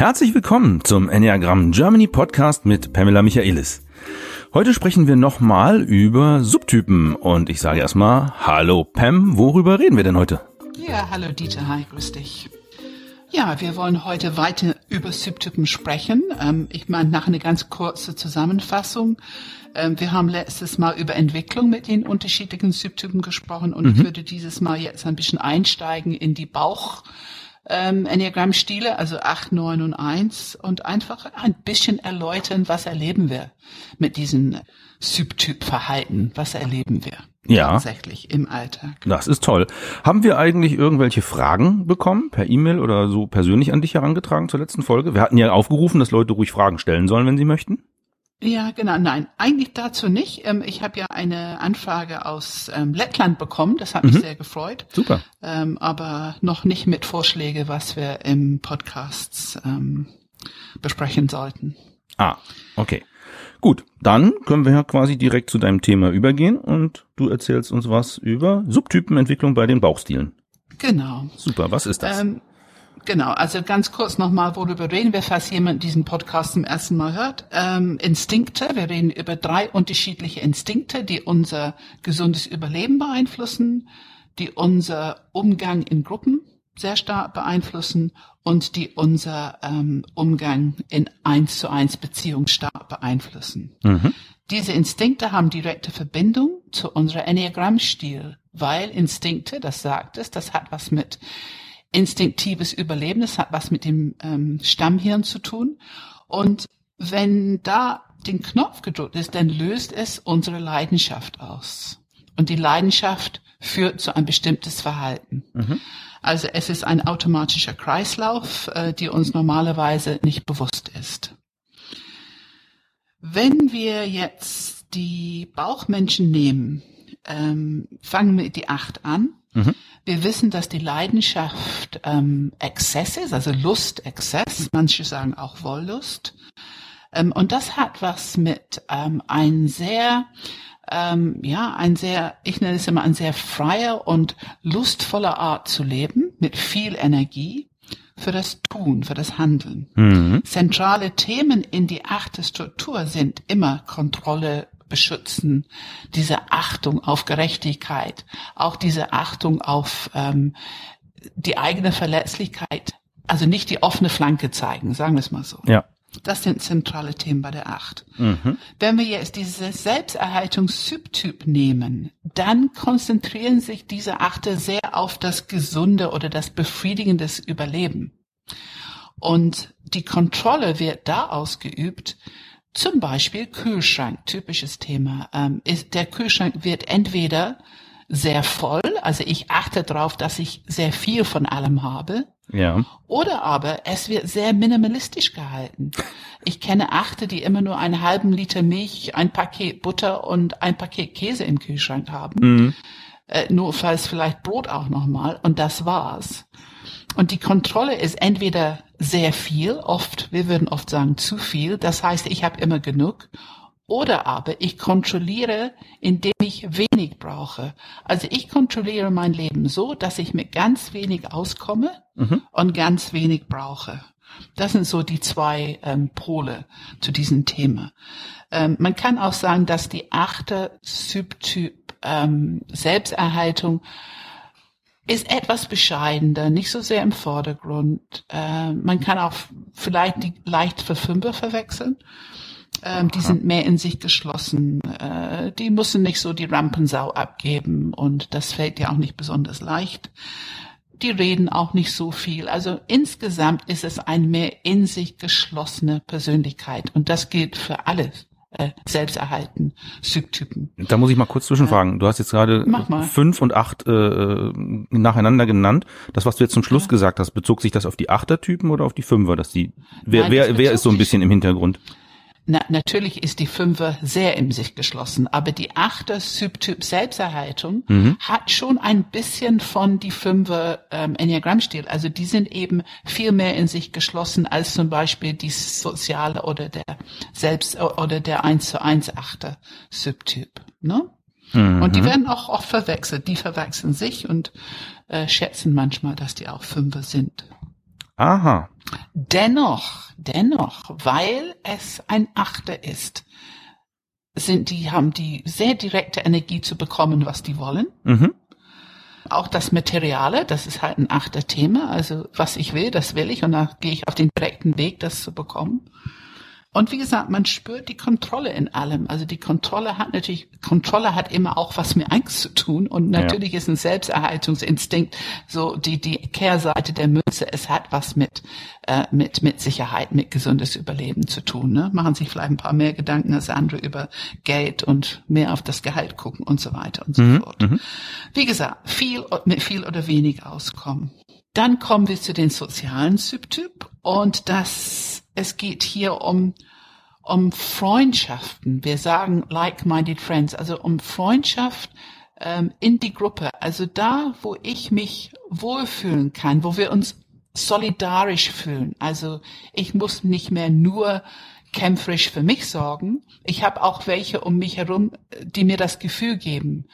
Herzlich willkommen zum Enneagram Germany Podcast mit Pamela Michaelis. Heute sprechen wir nochmal über Subtypen und ich sage erstmal Hallo Pam, worüber reden wir denn heute? Ja, hallo Dieter, hi, grüß dich. Ja, wir wollen heute weiter über Subtypen sprechen. Ähm, ich meine, nach einer ganz kurzen Zusammenfassung. Ähm, wir haben letztes Mal über Entwicklung mit den unterschiedlichen Subtypen gesprochen und mhm. ich würde dieses Mal jetzt ein bisschen einsteigen in die Bauch ähm, Enneagramm-Stile, also 8, 9 und 1 und einfach ein bisschen erläutern, was erleben wir mit diesen Subtyp-Verhalten, was erleben wir ja. tatsächlich im Alltag. Das ist toll. Haben wir eigentlich irgendwelche Fragen bekommen, per E-Mail oder so persönlich an dich herangetragen zur letzten Folge? Wir hatten ja aufgerufen, dass Leute ruhig Fragen stellen sollen, wenn sie möchten. Ja, genau. Nein, eigentlich dazu nicht. Ähm, ich habe ja eine Anfrage aus ähm, Lettland bekommen. Das hat mich mhm. sehr gefreut. Super. Ähm, aber noch nicht mit Vorschläge, was wir im Podcast besprechen sollten. Ah, okay. Gut, dann können wir ja quasi direkt zu deinem Thema übergehen und du erzählst uns was über Subtypenentwicklung bei den Bauchstilen. Genau. Super, was ist das? Ähm, Genau, also ganz kurz nochmal, worüber reden wir, falls jemand diesen Podcast zum ersten Mal hört. Ähm, Instinkte, wir reden über drei unterschiedliche Instinkte, die unser gesundes Überleben beeinflussen, die unser Umgang in Gruppen sehr stark beeinflussen und die unser ähm, Umgang in eins zu eins Beziehung stark beeinflussen. Mhm. Diese Instinkte haben direkte Verbindung zu unserer Enneagramm-Stil, weil Instinkte, das sagt es, das hat was mit instinktives Überleben. Das hat was mit dem ähm, Stammhirn zu tun. Und wenn da den Knopf gedrückt ist, dann löst es unsere Leidenschaft aus. Und die Leidenschaft führt zu ein bestimmtes Verhalten. Mhm. Also es ist ein automatischer Kreislauf, äh, die uns normalerweise nicht bewusst ist. Wenn wir jetzt die Bauchmenschen nehmen, ähm, fangen wir die acht an. Mhm. Wir wissen, dass die Leidenschaft ähm, Exzess ist, also Lust, Exzess. Manche sagen auch Wollust. Ähm, und das hat was mit ähm, ein sehr, ähm, ja, ein sehr, ich nenne es immer ein sehr freier und lustvoller Art zu leben, mit viel Energie für das Tun, für das Handeln. Mhm. Zentrale Themen in die achte Struktur sind immer Kontrolle, beschützen, diese Achtung auf Gerechtigkeit, auch diese Achtung auf ähm, die eigene Verletzlichkeit, also nicht die offene Flanke zeigen, sagen wir es mal so. Ja. Das sind zentrale Themen bei der Acht. Mhm. Wenn wir jetzt dieses Selbsterhaltungstyp nehmen, dann konzentrieren sich diese Achte sehr auf das gesunde oder das befriedigende Überleben. Und die Kontrolle wird da ausgeübt, zum Beispiel Kühlschrank, typisches Thema. Ähm, ist, der Kühlschrank wird entweder sehr voll, also ich achte darauf, dass ich sehr viel von allem habe. Ja. Oder aber es wird sehr minimalistisch gehalten. Ich kenne Achte, die immer nur einen halben Liter Milch, ein Paket Butter und ein Paket Käse im Kühlschrank haben. Mhm. Äh, nur falls vielleicht Brot auch nochmal. Und das war's. Und die Kontrolle ist entweder sehr viel, oft, wir würden oft sagen zu viel, das heißt, ich habe immer genug, oder aber ich kontrolliere, indem ich wenig brauche. Also ich kontrolliere mein Leben so, dass ich mit ganz wenig auskomme mhm. und ganz wenig brauche. Das sind so die zwei ähm, Pole zu diesem Thema. Ähm, man kann auch sagen, dass die achte Subtyp ähm, Selbsterhaltung ist etwas bescheidener, nicht so sehr im Vordergrund. Äh, man kann auch vielleicht die leicht für Fünfer verwechseln. Ähm, die sind mehr in sich geschlossen. Äh, die müssen nicht so die Rampensau abgeben und das fällt ja auch nicht besonders leicht. Die reden auch nicht so viel. Also insgesamt ist es eine mehr in sich geschlossene Persönlichkeit und das gilt für alles äh, selbsterhalten Subtypen. Da muss ich mal kurz zwischenfragen. Du hast jetzt gerade fünf und acht äh, äh, nacheinander genannt. Das, was du jetzt zum Schluss ja. gesagt hast, bezog sich das auf die Achtertypen oder auf die Fünfer? Dass die, wer, Nein, wer, wer ist so ein bisschen im Hintergrund? Na, natürlich ist die Fünfer sehr in sich geschlossen, aber die Achter Subtyp Selbsterhaltung mhm. hat schon ein bisschen von die Fünfer ähm, Enneagrammstil. Also die sind eben viel mehr in sich geschlossen als zum Beispiel die soziale oder der Selbst oder der 1 zu 1 Achter Subtyp. Ne? Mhm. Und die werden auch oft verwechselt. Die verwechseln sich und äh, schätzen manchmal, dass die auch Fünfer sind. Aha. Dennoch, dennoch, weil es ein Achter ist, sind die, haben die sehr direkte Energie zu bekommen, was die wollen. Mhm. Auch das Materiale, das ist halt ein achter Thema. Also was ich will, das will ich und da gehe ich auf den direkten Weg, das zu bekommen. Und wie gesagt, man spürt die Kontrolle in allem. Also die Kontrolle hat natürlich, Kontrolle hat immer auch was mit Angst zu tun. Und natürlich ja. ist ein Selbsterhaltungsinstinkt so die, die Kehrseite der Münze. Es hat was mit, äh, mit, mit Sicherheit, mit gesundes Überleben zu tun. Ne? Machen sich vielleicht ein paar mehr Gedanken als andere über Geld und mehr auf das Gehalt gucken und so weiter und so mhm. fort. Mhm. Wie gesagt, viel, mit viel oder wenig auskommen. Dann kommen wir zu den sozialen Subtyp und das es geht hier um, um Freundschaften. Wir sagen like-minded friends, also um Freundschaft ähm, in die Gruppe. Also da, wo ich mich wohlfühlen kann, wo wir uns solidarisch fühlen. Also ich muss nicht mehr nur kämpferisch für mich sorgen. Ich habe auch welche um mich herum, die mir das Gefühl geben,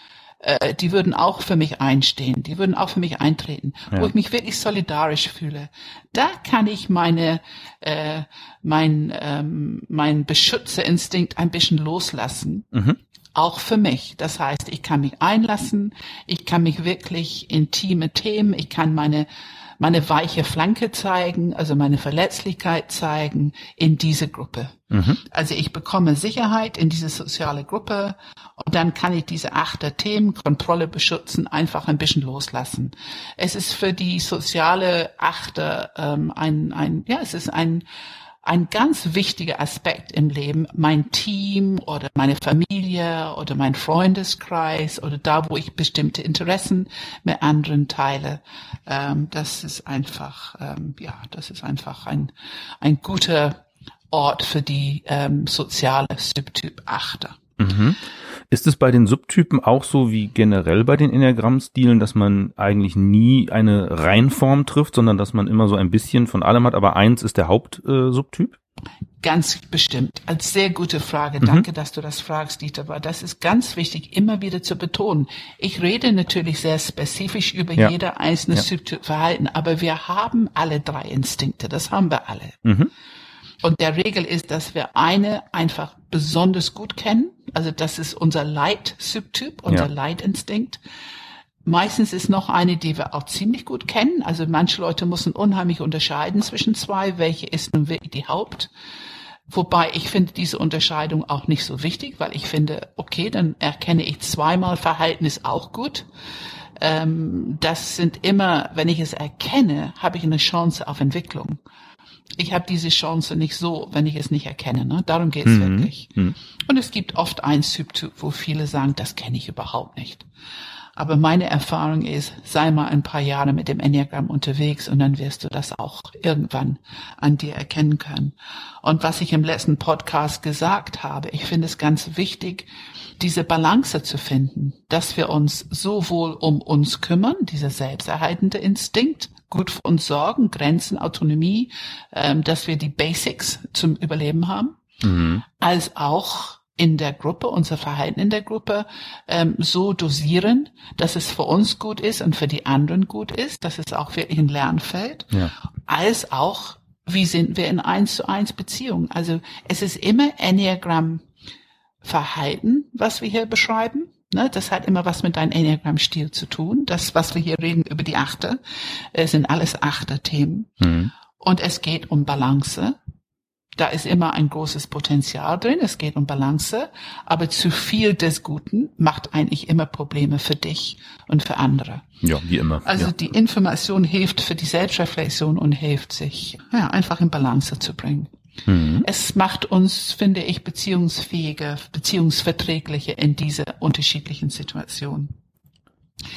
äh, die würden auch für mich einstehen, die würden auch für mich eintreten, ja. wo ich mich wirklich solidarisch fühle. Da kann ich meine, äh, mein, ähm, mein Beschützerinstinkt ein bisschen loslassen. Mhm auch für mich. Das heißt, ich kann mich einlassen, ich kann mich wirklich intime Themen, ich kann meine meine weiche Flanke zeigen, also meine Verletzlichkeit zeigen in diese Gruppe. Mhm. Also ich bekomme Sicherheit in diese soziale Gruppe und dann kann ich diese achter Themen, Kontrolle, Beschützen, einfach ein bisschen loslassen. Es ist für die soziale Achter ähm, ein, ein, ja, es ist ein, ein ganz wichtiger Aspekt im Leben, mein Team oder meine Familie oder mein Freundeskreis oder da, wo ich bestimmte Interessen mit anderen teile. Ähm, das ist einfach, ähm, ja, das ist einfach ein, ein guter Ort für die ähm, soziale Subtyp Achter. Mhm. Ist es bei den Subtypen auch so wie generell bei den Enneagramm-Stilen, dass man eigentlich nie eine Reinform trifft, sondern dass man immer so ein bisschen von allem hat, aber eins ist der Hauptsubtyp? Äh, ganz bestimmt. Als sehr gute Frage. Mhm. Danke, dass du das fragst, Dieter. Aber das ist ganz wichtig, immer wieder zu betonen. Ich rede natürlich sehr spezifisch über ja. jeder einzelne ja. Subtyp-Verhalten, aber wir haben alle drei Instinkte. Das haben wir alle. Mhm. Und der Regel ist, dass wir eine einfach besonders gut kennen. Also das ist unser Leitsubtyp, unser ja. Leitinstinkt. Meistens ist noch eine, die wir auch ziemlich gut kennen. Also manche Leute müssen unheimlich unterscheiden zwischen zwei. Welche ist nun wirklich die Haupt? Wobei ich finde diese Unterscheidung auch nicht so wichtig, weil ich finde, okay, dann erkenne ich zweimal Verhalten ist auch gut. Ähm, das sind immer, wenn ich es erkenne, habe ich eine Chance auf Entwicklung ich habe diese Chance nicht so, wenn ich es nicht erkenne. Ne? Darum geht's mhm. wirklich. Mhm. Und es gibt oft ein Subtyp, wo viele sagen, das kenne ich überhaupt nicht. Aber meine Erfahrung ist, sei mal ein paar Jahre mit dem Enneagramm unterwegs und dann wirst du das auch irgendwann an dir erkennen können. Und was ich im letzten Podcast gesagt habe, ich finde es ganz wichtig, diese Balance zu finden, dass wir uns sowohl um uns kümmern, dieser selbsterhaltende Instinkt, gut für uns sorgen, Grenzen, Autonomie, ähm, dass wir die Basics zum Überleben haben, mhm. als auch in der Gruppe, unser Verhalten in der Gruppe ähm, so dosieren, dass es für uns gut ist und für die anderen gut ist, dass es auch wirklich ein Lernfeld, ja. als auch, wie sind wir in eins zu eins Beziehungen. Also es ist immer Enneagramm Verhalten, was wir hier beschreiben. Ne, das hat immer was mit deinem Enneagramm-Stil zu tun. Das, was wir hier reden über die Achter, äh, sind alles Achter-Themen. Mhm. Und es geht um Balance. Da ist immer ein großes Potenzial drin. Es geht um Balance. Aber zu viel des Guten macht eigentlich immer Probleme für dich und für andere. Ja, wie immer. Also ja. die Information hilft für die Selbstreflexion und hilft sich, ja, einfach in Balance zu bringen. Mhm. Es macht uns, finde ich, beziehungsfähige, beziehungsverträgliche in diese unterschiedlichen Situationen.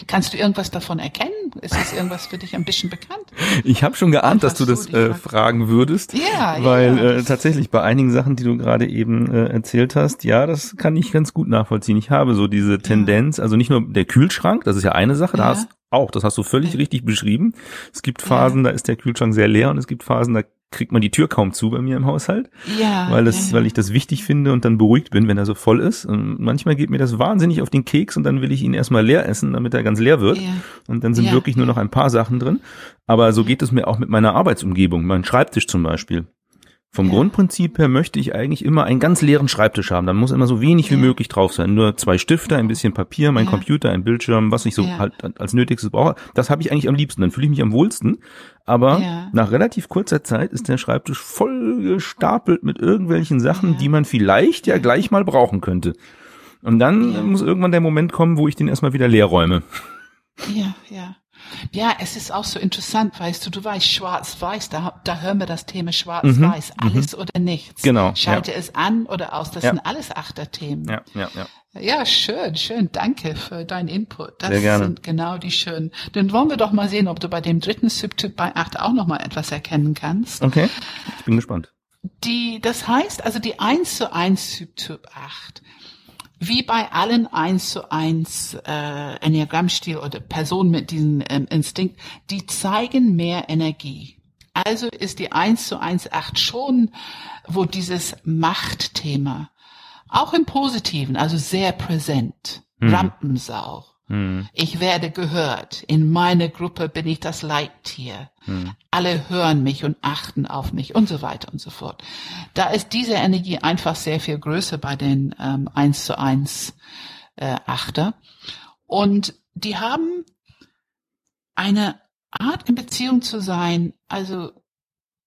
Kannst du irgendwas davon erkennen? Ist das irgendwas für dich ein bisschen bekannt? Ich habe schon geahnt, dass du das äh, fragen würdest, ja, weil ja, äh, tatsächlich bei einigen Sachen, die du gerade eben äh, erzählt hast, ja, das kann ich ganz gut nachvollziehen. Ich habe so diese Tendenz, ja. also nicht nur der Kühlschrank, das ist ja eine Sache, da hast auch, das hast du völlig richtig beschrieben. Es gibt Phasen, da ist der Kühlschrank sehr leer und es gibt Phasen, da kriegt man die Tür kaum zu bei mir im Haushalt. Ja. Weil es, ja, weil ich das wichtig finde und dann beruhigt bin, wenn er so voll ist. Und manchmal geht mir das wahnsinnig auf den Keks und dann will ich ihn erstmal leer essen, damit er ganz leer wird. Ja. Und dann sind Ja, wirklich nur noch ein paar Sachen drin. Aber so geht es mir auch mit meiner Arbeitsumgebung, mein Schreibtisch zum Beispiel. Vom. Grundprinzip her möchte ich eigentlich immer einen ganz leeren Schreibtisch haben. Da muss immer so wenig wie Ja. möglich drauf sein. Nur zwei Stifte, ein bisschen Papier, mein Ja. Computer, ein Bildschirm, was ich so Ja. halt als Nötigstes brauche. Das habe ich eigentlich am liebsten. Dann fühle ich mich am wohlsten. Aber nach relativ kurzer Zeit ist der Schreibtisch voll gestapelt mit irgendwelchen Sachen, die man vielleicht ja gleich mal brauchen könnte. Und dann muss irgendwann der Moment kommen, wo ich den erstmal wieder leer räume. Ja, ja. Ja, es ist auch so interessant, weißt du, du weißt, schwarz-weiß, da, da hören wir das Thema schwarz-weiß, alles oder nichts. Mhm, Genau, Schalte es an oder aus, das Ja. sind alles Achterthemen. Ja, ja, ja. Ja, schön, schön. Danke für deinen Input. Das Sehr gerne. sind genau die schönen. Dann wollen wir doch mal sehen, ob du bei dem dritten Subtyp bei 8 auch noch mal etwas erkennen kannst. Okay, ich bin gespannt. Die, das heißt also die 1 zu 1 Subtyp 8. Wie bei allen 1 zu 1 äh, Enneagrammstil oder Personen mit diesem ähm, Instinkt, die zeigen mehr Energie. Also ist die 1 zu 1 8 schon, wo dieses Machtthema, auch im Positiven, also sehr präsent, Rampensau. Hm. Ich werde gehört. In meiner Gruppe bin ich das Leittier. Alle hören mich und achten auf mich und so weiter und so fort. Da ist diese Energie einfach sehr viel größer bei den ähm, 1 zu 1 äh, Achter. Und die haben eine Art in Beziehung zu sein, also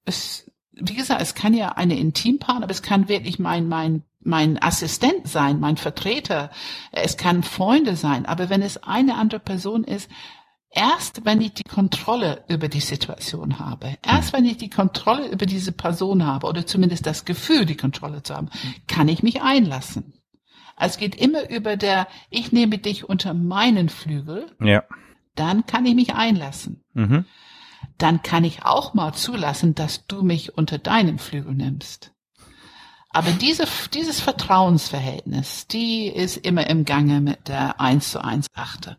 es, wie gesagt, es kann ja eine Intimpartner, aber es kann wirklich mein, mein, mein Assistent sein, mein Vertreter, es kann Freunde sein, aber wenn es eine andere Person ist, erst wenn ich die Kontrolle über die Situation habe, erst wenn ich die Kontrolle über diese Person habe oder zumindest das Gefühl, die Kontrolle zu haben, kann ich mich einlassen. Also Es geht immer über der, ich nehme dich unter meinen Flügel, Ja. dann kann ich mich einlassen. Mhm. Dann kann ich auch mal zulassen, dass du mich unter deinen Flügel nimmst. Aber diese, dieses Vertrauensverhältnis, die ist immer im Gange mit der 1 zu 1 Achte.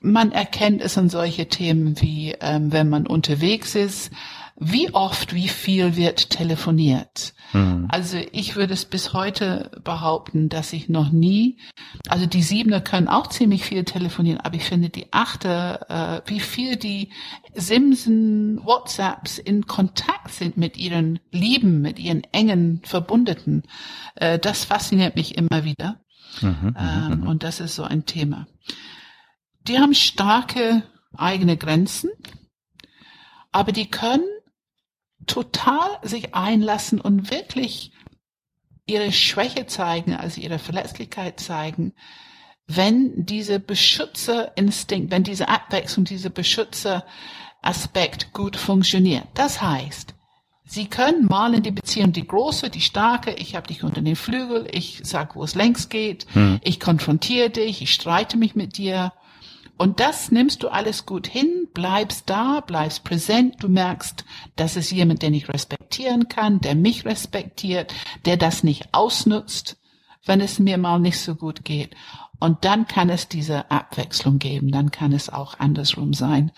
Man erkennt es an solche Themen wie, ähm, wenn man unterwegs ist, wie oft, wie viel wird telefoniert. Mhm. Also ich würde es bis heute behaupten, dass ich noch nie, also die Siebener können auch ziemlich viel telefonieren, aber ich finde die Achter, äh, wie viel die Simsen, WhatsApps in Kontakt sind mit ihren Lieben, mit ihren engen Verbundeten, äh, das fasziniert mich immer wieder. Mhm. Ähm, und das ist so ein Thema. Die haben starke eigene Grenzen, aber die können total sich einlassen und wirklich ihre Schwäche zeigen, also ihre Verletzlichkeit zeigen, wenn diese Beschützerinstinkt, wenn diese Abwechslung, diese Beschützeraspekt gut funktioniert. Das heißt, Sie können mal in die Beziehung die große, die starke, ich habe dich unter den Flügel, ich sag, wo es längst geht, Hm. ich konfrontiere dich, ich streite mich mit dir. Und das nimmst du alles gut hin, bleibst da, bleibst präsent, du merkst, das ist jemand, den ich respektieren kann, der mich respektiert, der das nicht ausnutzt, wenn es mir mal nicht so gut geht. Und dann kann es diese Abwechslung geben, dann kann es auch andersrum sein.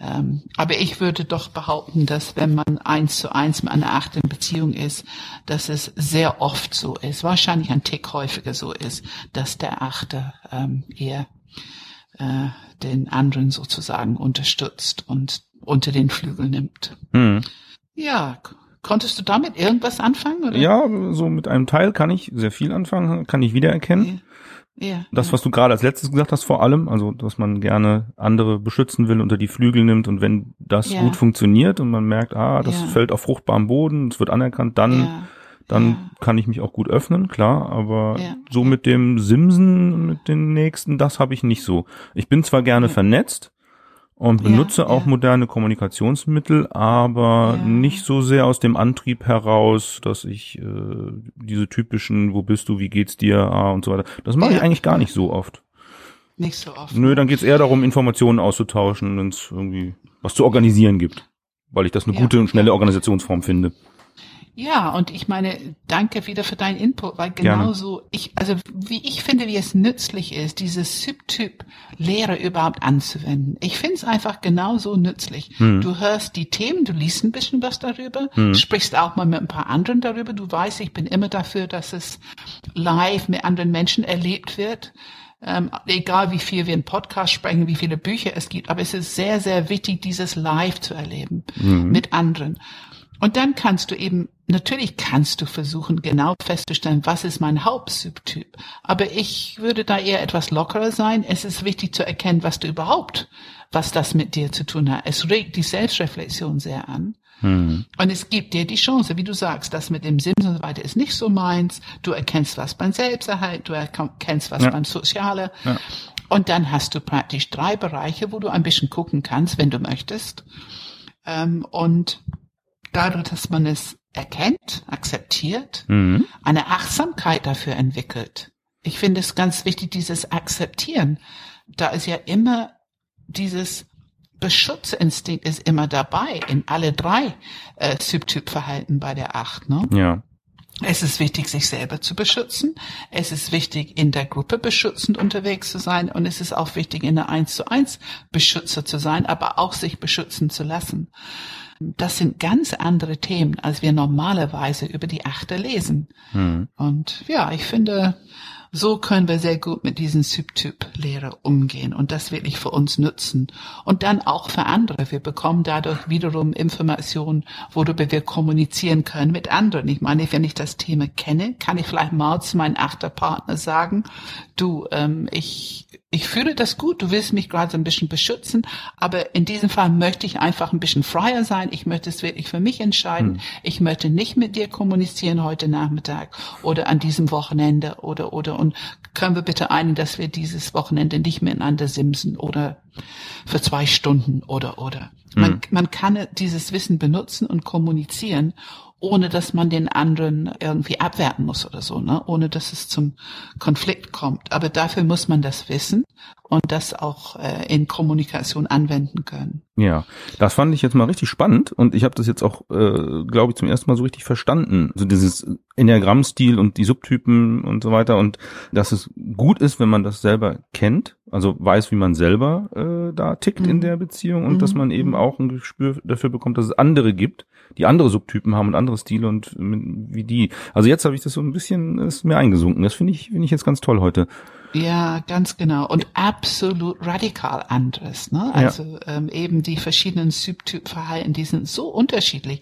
Ähm, aber ich würde doch behaupten, dass wenn man eins zu eins mit einer achten Beziehung ist, dass es sehr oft so ist, wahrscheinlich ein Tick häufiger so ist, dass der Achte ähm, eher äh, den anderen sozusagen unterstützt und unter den Flügel nimmt. Mhm. Ja, konntest du damit irgendwas anfangen? Oder? Ja, so mit einem Teil kann ich sehr viel anfangen, kann ich wiedererkennen. Ja, Das, ja. was du gerade als letztes gesagt hast, vor allem, also dass man gerne andere beschützen will, unter die Flügel nimmt und wenn das Ja. gut funktioniert und man merkt, ah, das Ja. fällt auf fruchtbarem Boden, es wird anerkannt, dann, dann ja. kann ich mich auch gut öffnen, klar, aber Ja. so mit dem Simsen, mit den nächsten, das habe ich nicht so. Ich bin zwar gerne Ja. vernetzt und benutze auch moderne Kommunikationsmittel, aber nicht so sehr aus dem Antrieb heraus, dass ich äh, diese typischen, wo bist du, wie geht's dir, ah, und so weiter. Das mache ich eigentlich gar nicht so oft. nicht so oft. Nö, dann geht's eher darum, Informationen auszutauschen, wenn es irgendwie was zu organisieren gibt. Weil ich das eine gute und schnelle Organisationsform finde. Ja, und ich meine, danke wieder für deinen Input, weil genauso ich, also wie ich finde, wie es nützlich ist, diese Subtyp-Lehre überhaupt anzuwenden. Ich finde es einfach genauso nützlich. Hm. Du hörst die Themen, du liest ein bisschen was darüber, hm. sprichst auch mal mit ein paar anderen darüber. Du weißt, ich bin immer dafür, dass es live mit anderen Menschen erlebt wird. Ähm, egal wie viel wir in Podcast sprechen, wie viele Bücher es gibt, aber es ist sehr, sehr wichtig, dieses live zu erleben mhm. mit anderen. Und dann kannst du eben, natürlich kannst du versuchen, genau festzustellen, was ist mein Hauptsubtyp. Aber ich würde da eher etwas lockerer sein. Es ist wichtig zu erkennen, was du überhaupt, was das mit dir zu tun hat. Es regt die Selbstreflexion sehr an. Mhm. Und es gibt dir die Chance, wie du sagst, das mit dem Sims und so weiter ist nicht so meins. Du erkennst was beim Selbsterhalt, du erkennst was ja. beim Soziale. Ja. Und dann hast du praktisch drei Bereiche, wo du ein bisschen gucken kannst, wenn du möchtest. Ähm, und dadurch, dass man es erkennt, akzeptiert, mhm. eine Achtsamkeit dafür entwickelt. Ich finde es ganz wichtig, dieses Akzeptieren. Da ist ja immer dieses Beschutzinstinkt ist immer dabei in alle drei äh, Subtypverhalten bei der Acht. Ne? Ja. Es ist wichtig, sich selber zu beschützen. Es ist wichtig, in der Gruppe beschützend unterwegs zu sein. Und es ist auch wichtig, in der Eins zu Eins Beschützer zu sein, aber auch sich beschützen zu lassen. Das sind ganz andere Themen, als wir normalerweise über die Achte lesen. Hm. Und ja, ich finde, so können wir sehr gut mit diesen Subtyp-Lehre umgehen und das wirklich für uns nutzen. Und dann auch für andere. Wir bekommen dadurch wiederum Informationen, worüber wir kommunizieren können mit anderen. Ich meine, wenn ich das Thema kenne, kann ich vielleicht mal zu meinem Achterpartner sagen, du, ähm, ich ich fühle das gut, du willst mich gerade so ein bisschen beschützen, aber in diesem Fall möchte ich einfach ein bisschen freier sein. Ich möchte es wirklich für mich entscheiden. Hm. Ich möchte nicht mit dir kommunizieren heute Nachmittag oder an diesem Wochenende oder oder und können wir bitte einigen, dass wir dieses Wochenende nicht miteinander simsen oder für zwei Stunden oder oder. Hm. Man, man kann dieses Wissen benutzen und kommunizieren ohne dass man den anderen irgendwie abwerten muss oder so, ne? ohne dass es zum Konflikt kommt. Aber dafür muss man das wissen und das auch äh, in Kommunikation anwenden können. Ja, das fand ich jetzt mal richtig spannend und ich habe das jetzt auch, äh, glaube ich, zum ersten Mal so richtig verstanden. So dieses Enneagramm-Stil und die Subtypen und so weiter und dass es gut ist, wenn man das selber kennt, also weiß, wie man selber äh, da tickt mhm. in der Beziehung und mhm. dass man eben mhm. auch ein Gespür dafür bekommt, dass es andere gibt, die andere Subtypen haben und andere Stile und wie die. Also jetzt habe ich das so ein bisschen ist mir eingesunken. Das finde ich finde ich jetzt ganz toll heute. Ja, ganz genau. Und absolut radikal anderes. Ne? Also ja. ähm, eben die verschiedenen Subtypverhalten, die sind so unterschiedlich.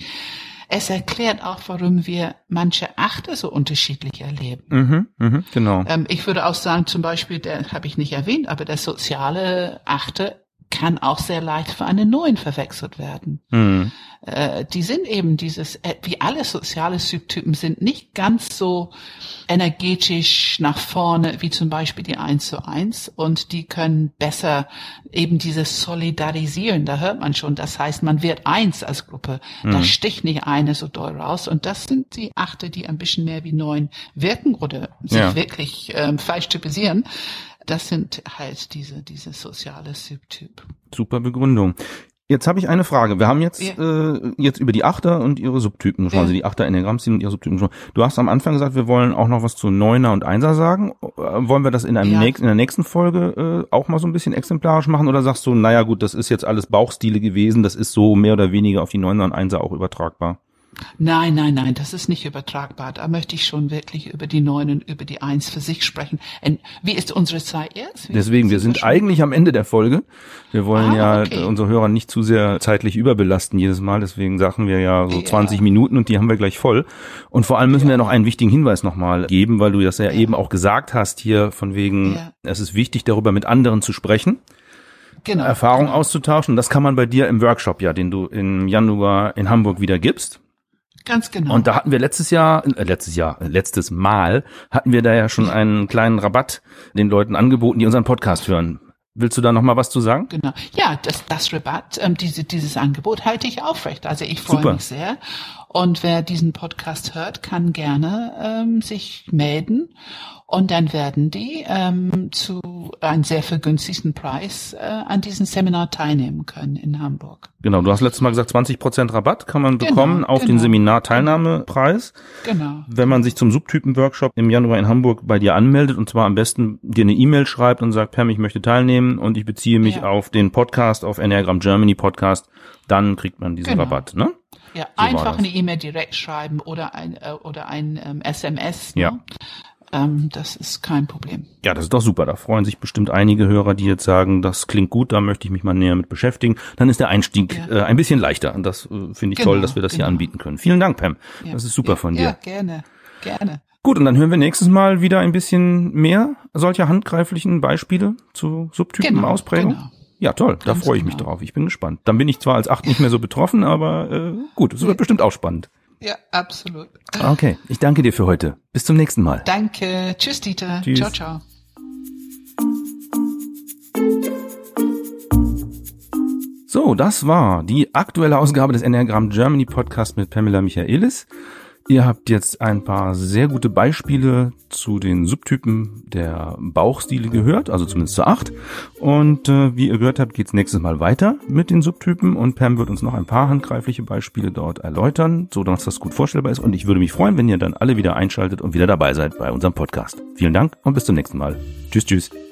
Es erklärt auch, warum wir manche Achte so unterschiedlich erleben. Mhm, mh, genau. Ähm, ich würde auch sagen, zum Beispiel, der habe ich nicht erwähnt, aber der soziale Achte kann auch sehr leicht für einen neuen verwechselt werden. Mhm. Äh, die sind eben dieses, äh, wie alle soziale Subtypen sind nicht ganz so energetisch nach vorne wie zum Beispiel die 1 zu 1 und die können besser eben dieses Solidarisieren, da hört man schon, das heißt, man wird eins als Gruppe, mhm. da sticht nicht eine so doll raus und das sind die Achte, die ein bisschen mehr wie neun wirken oder sich ja. wirklich ähm, falsch typisieren. Das sind halt diese, diese soziale Subtyp. Super Begründung. Jetzt habe ich eine Frage. Wir haben jetzt ja. äh, jetzt über die Achter und ihre Subtypen gesprochen, ja. also die Achter Enneagrammstil und ihre Subtypen gesprochen. Du hast am Anfang gesagt, wir wollen auch noch was zu Neuner und Einser sagen. Äh, wollen wir das in, einem ja. nächsten, in der nächsten Folge äh, auch mal so ein bisschen exemplarisch machen oder sagst du, naja gut, das ist jetzt alles Bauchstile gewesen, das ist so mehr oder weniger auf die Neuner und Einser auch übertragbar? Nein, nein, nein, das ist nicht übertragbar. Da möchte ich schon wirklich über die Neun und über die Eins für sich sprechen. Und wie ist unsere Zeit jetzt? Wie Deswegen, wir sind eigentlich am Ende der Folge. Wir wollen ah, ja okay. unsere Hörer nicht zu sehr zeitlich überbelasten jedes Mal. Deswegen sagen wir ja so ja. 20 Minuten und die haben wir gleich voll. Und vor allem müssen ja. wir noch einen wichtigen Hinweis nochmal geben, weil du das ja, ja, eben auch gesagt hast hier von wegen, es ist wichtig, darüber mit anderen zu sprechen. Genau, Erfahrung genau. auszutauschen. Das kann man bei dir im Workshop ja, den du im Januar in Hamburg wieder gibst. Ganz genau. Und da hatten wir letztes Jahr, äh, letztes Jahr, letztes Mal hatten wir da ja schon einen kleinen Rabatt den Leuten angeboten, die unseren Podcast hören. Willst du da noch mal was zu sagen? Genau. Ja, das, das Rabatt, ähm, diese, dieses Angebot halte ich aufrecht. Also ich freue Super. mich sehr. Und wer diesen Podcast hört, kann gerne ähm, sich melden und dann werden die ähm, zu einem sehr vergünstigten Preis äh, an diesem Seminar teilnehmen können in Hamburg. Genau, du hast letztes Mal gesagt, 20 Prozent Rabatt kann man genau, bekommen auf genau. den Seminarteilnahmepreis. Genau. Wenn man sich zum Subtypen-Workshop im Januar in Hamburg bei dir anmeldet und zwar am besten dir eine E-Mail schreibt und sagt, Pam, ich möchte teilnehmen und ich beziehe mich ja. auf den Podcast, auf Enneagram Germany Podcast, dann kriegt man diesen genau. Rabatt, ne? Ja, so einfach eine E-Mail direkt schreiben oder ein äh, oder ein ähm, SMS. Ne? Ja. Ähm, das ist kein Problem. Ja, das ist doch super. Da freuen sich bestimmt einige Hörer, die jetzt sagen, das klingt gut, da möchte ich mich mal näher mit beschäftigen. Dann ist der Einstieg ja. äh, ein bisschen leichter. Und das äh, finde ich genau, toll, dass wir das genau. hier anbieten können. Vielen Dank, Pam. Ja. Das ist super von dir. Ja, gerne, gerne. Gut, und dann hören wir nächstes Mal wieder ein bisschen mehr solcher handgreiflichen Beispiele zu Subtypen-Ausprägung. Genau, genau. Ja, toll, Ganz da freue ich mich genau. drauf. Ich bin gespannt. Dann bin ich zwar als acht nicht mehr so betroffen, aber äh, gut, es wird bestimmt auch spannend. Ja, absolut. Okay, ich danke dir für heute. Bis zum nächsten Mal. Danke. Tschüss, Dieter. Tschüss. Ciao, ciao. So, das war die aktuelle Ausgabe des Enneagram Germany Podcast mit Pamela Michaelis. Ihr habt jetzt ein paar sehr gute Beispiele zu den Subtypen der Bauchstile gehört, also zumindest zu acht. Und äh, wie ihr gehört habt, geht's nächstes Mal weiter mit den Subtypen und Pam wird uns noch ein paar handgreifliche Beispiele dort erläutern, so dass das gut vorstellbar ist. Und ich würde mich freuen, wenn ihr dann alle wieder einschaltet und wieder dabei seid bei unserem Podcast. Vielen Dank und bis zum nächsten Mal. Tschüss, tschüss.